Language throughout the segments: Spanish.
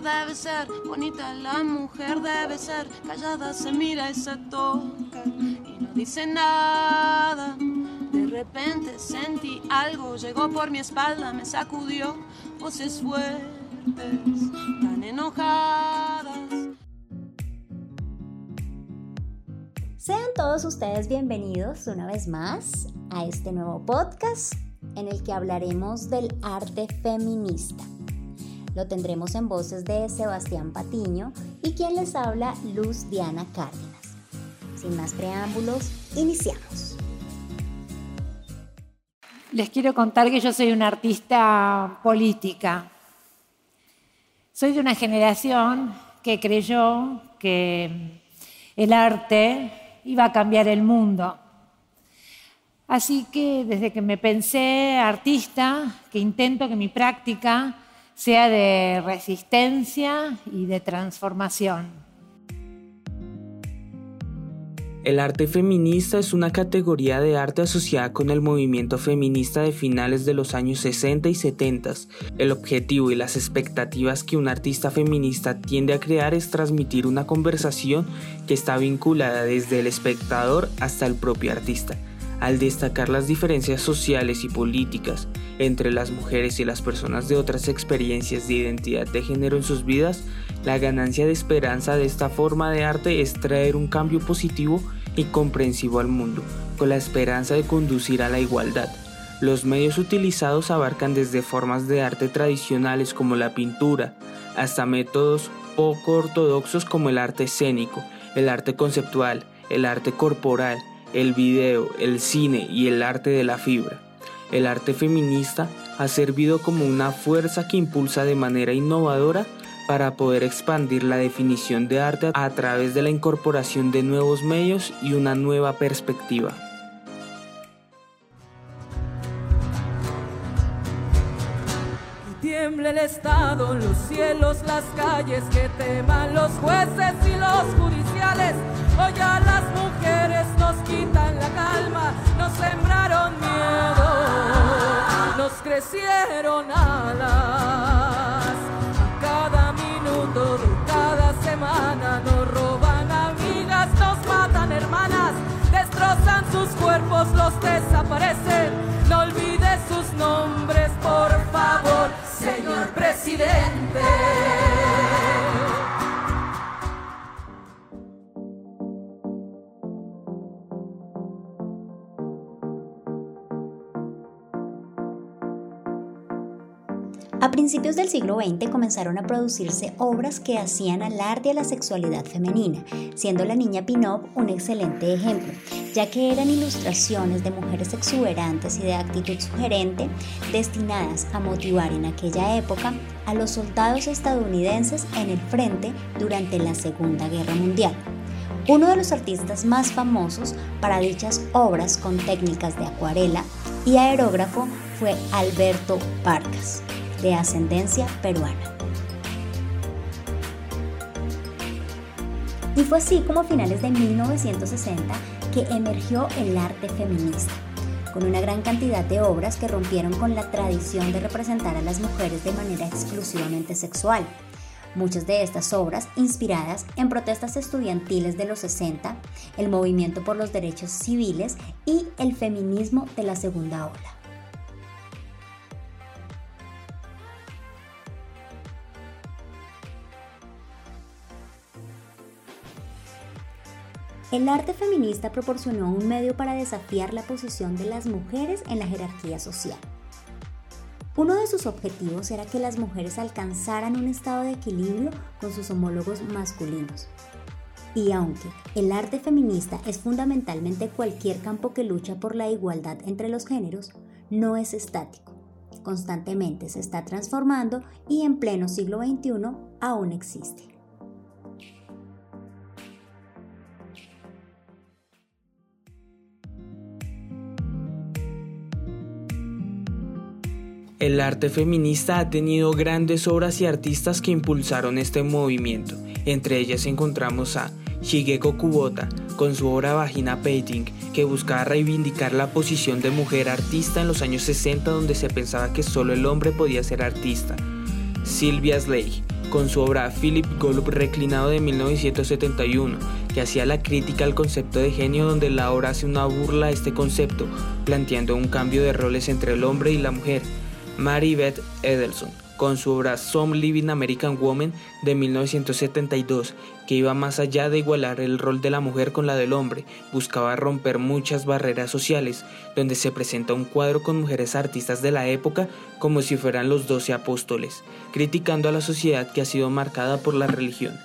Debe ser bonita, la mujer debe ser callada, se mira y se toca y no dice nada. De repente sentí algo, llegó por mi espalda, me sacudió, voces fuertes, tan enojadas. Sean todos ustedes bienvenidos una vez más a este nuevo podcast en el que hablaremos del arte feminista. Lo tendremos en voces de Sebastián Patiño y quien les habla Luz Diana Cárdenas. Sin más preámbulos, iniciamos. Les quiero contar que yo soy una artista política. Soy de una generación que creyó que el arte iba a cambiar el mundo. Así que desde que me pensé artista, que intento que mi práctica sea de resistencia y de transformación. El arte feminista es una categoría de arte asociada con el movimiento feminista de finales de los años 60 y 70. El objetivo y las expectativas que un artista feminista tiende a crear es transmitir una conversación que está vinculada desde el espectador hasta el propio artista. Al destacar las diferencias sociales y políticas entre las mujeres y las personas de otras experiencias de identidad de género en sus vidas, la ganancia de esperanza de esta forma de arte es traer un cambio positivo y comprensivo al mundo, con la esperanza de conducir a la igualdad. Los medios utilizados abarcan desde formas de arte tradicionales como la pintura, hasta métodos poco ortodoxos como el arte escénico, el arte conceptual, el arte corporal, el video, el cine y el arte de la fibra. El arte feminista ha servido como una fuerza que impulsa de manera innovadora para poder expandir la definición de arte a través de la incorporación de nuevos medios y una nueva perspectiva. El Estado, los cielos, las calles, que teman los jueces y los judiciales. Hoy a las mujeres nos quitan la calma, nos sembraron miedo, nos crecieron alas. Cada minuto cada semana nos roban amigas, nos matan hermanas, destrozan sus cuerpos, los desaparecen. A principios del siglo XX comenzaron a producirse obras que hacían alarde a la sexualidad femenina, siendo La Niña Pinop un excelente ejemplo, ya que eran ilustraciones de mujeres exuberantes y de actitud sugerente destinadas a motivar en aquella época a los soldados estadounidenses en el frente durante la Segunda Guerra Mundial. Uno de los artistas más famosos para dichas obras con técnicas de acuarela y aerógrafo fue Alberto Vargas de ascendencia peruana. Y fue así como a finales de 1960 que emergió el arte feminista, con una gran cantidad de obras que rompieron con la tradición de representar a las mujeres de manera exclusivamente sexual. Muchas de estas obras inspiradas en protestas estudiantiles de los 60, el movimiento por los derechos civiles y el feminismo de la segunda ola. El arte feminista proporcionó un medio para desafiar la posición de las mujeres en la jerarquía social. Uno de sus objetivos era que las mujeres alcanzaran un estado de equilibrio con sus homólogos masculinos. Y aunque el arte feminista es fundamentalmente cualquier campo que lucha por la igualdad entre los géneros, no es estático. Constantemente se está transformando y en pleno siglo XXI aún existe. El arte feminista ha tenido grandes obras y artistas que impulsaron este movimiento. Entre ellas encontramos a Shigeko Kubota con su obra Vagina Painting, que buscaba reivindicar la posición de mujer artista en los años 60 donde se pensaba que solo el hombre podía ser artista. Sylvia Slade con su obra Philip Golub Reclinado de 1971, que hacía la crítica al concepto de genio donde la obra hace una burla a este concepto, planteando un cambio de roles entre el hombre y la mujer. Mary Beth Edelson, con su obra Some Living American Woman de 1972, que iba más allá de igualar el rol de la mujer con la del hombre, buscaba romper muchas barreras sociales, donde se presenta un cuadro con mujeres artistas de la época como si fueran los doce apóstoles, criticando a la sociedad que ha sido marcada por la religión.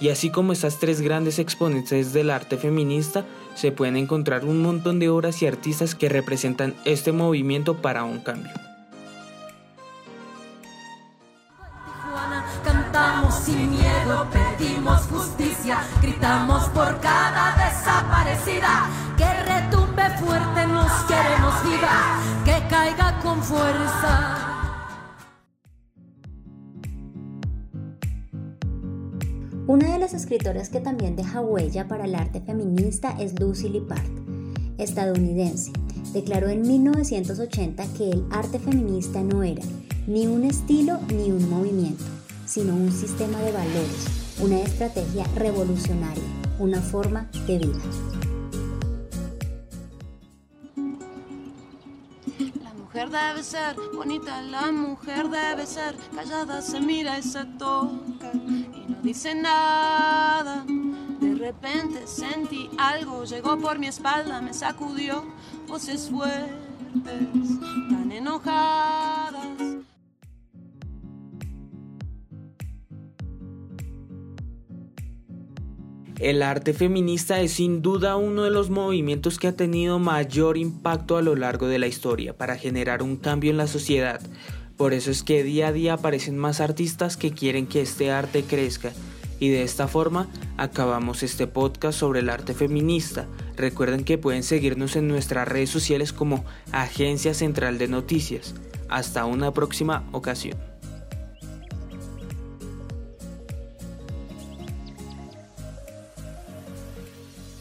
Y así como estas tres grandes exponentes del arte feminista, se pueden encontrar un montón de obras y artistas que representan este movimiento para un cambio. Sin miedo, pedimos justicia, gritamos por cada desaparecida. Que retumbe fuerte, nos queremos viva, que caiga con fuerza. Una de las escritoras que también deja huella para el arte feminista es Lucy Lippard, estadounidense. Declaró en 1980 que el arte feminista no era ni un estilo ni un movimiento, sino un sistema de valores, una estrategia revolucionaria, una forma de vida. La mujer debe ser bonita, la mujer debe ser callada, se mira y se toca y no dice nada. De repente sentí algo, llegó por mi espalda, me sacudió, voces fuertes, tan enojadas. El arte feminista es sin duda uno de los movimientos que ha tenido mayor impacto a lo largo de la historia para generar un cambio en la sociedad. Por eso es que día a día aparecen más artistas que quieren que este arte crezca. Y de esta forma acabamos este podcast sobre el arte feminista. Recuerden que pueden seguirnos en nuestras redes sociales como Agencia Central de Noticias. Hasta una próxima ocasión.